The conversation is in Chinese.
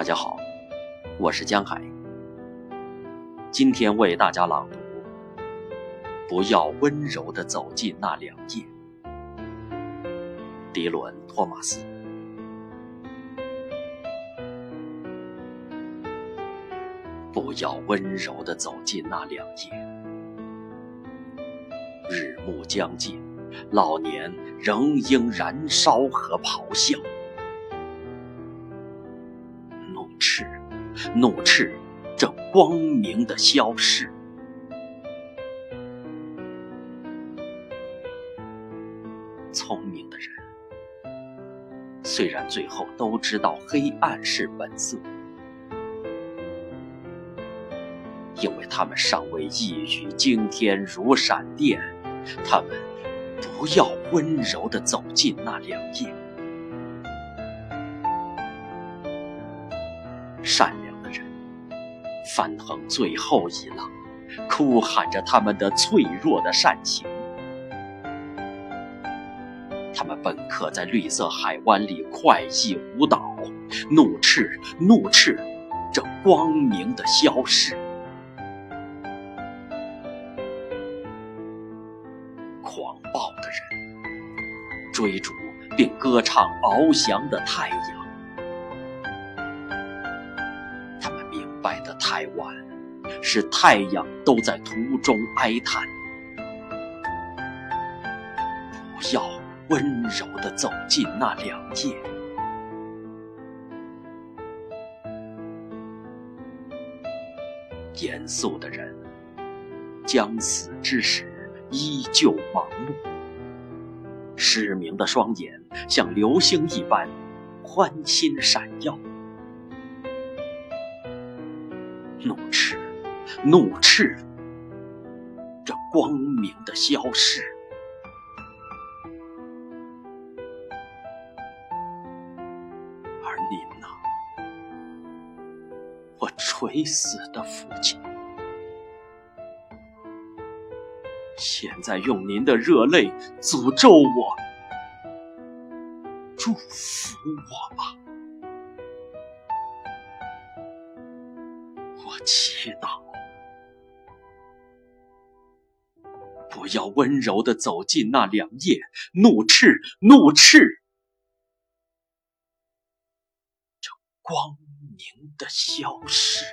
大家好，我是江海。今天为大家朗读：不要温柔的走进那两页。迪伦·托马斯。不要温柔的走进那两页。日暮将近，老年仍应燃烧和咆哮。怒斥这光明的消逝。聪明的人虽然最后都知道黑暗是本色，因为他们尚未一语惊天如闪电，他们不要温柔的走进那两页。善翻腾最后一浪，哭喊着他们的脆弱的善情。他们本可在绿色海湾里快意舞蹈，怒斥怒斥这光明的消逝。狂暴的人追逐并歌唱翱翔的太阳。白的太晚，使太阳都在途中哀叹。不要温柔地走进那两页。严肃的人，将死之时依旧盲目。失明的双眼像流星一般欢欣闪耀。怒斥，怒斥这光明的消逝，而您呢？我垂死的父亲，现在用您的热泪诅咒我，祝福我吧。我祈祷，不要温柔地走进那两夜，怒斥，怒斥这光明的消失。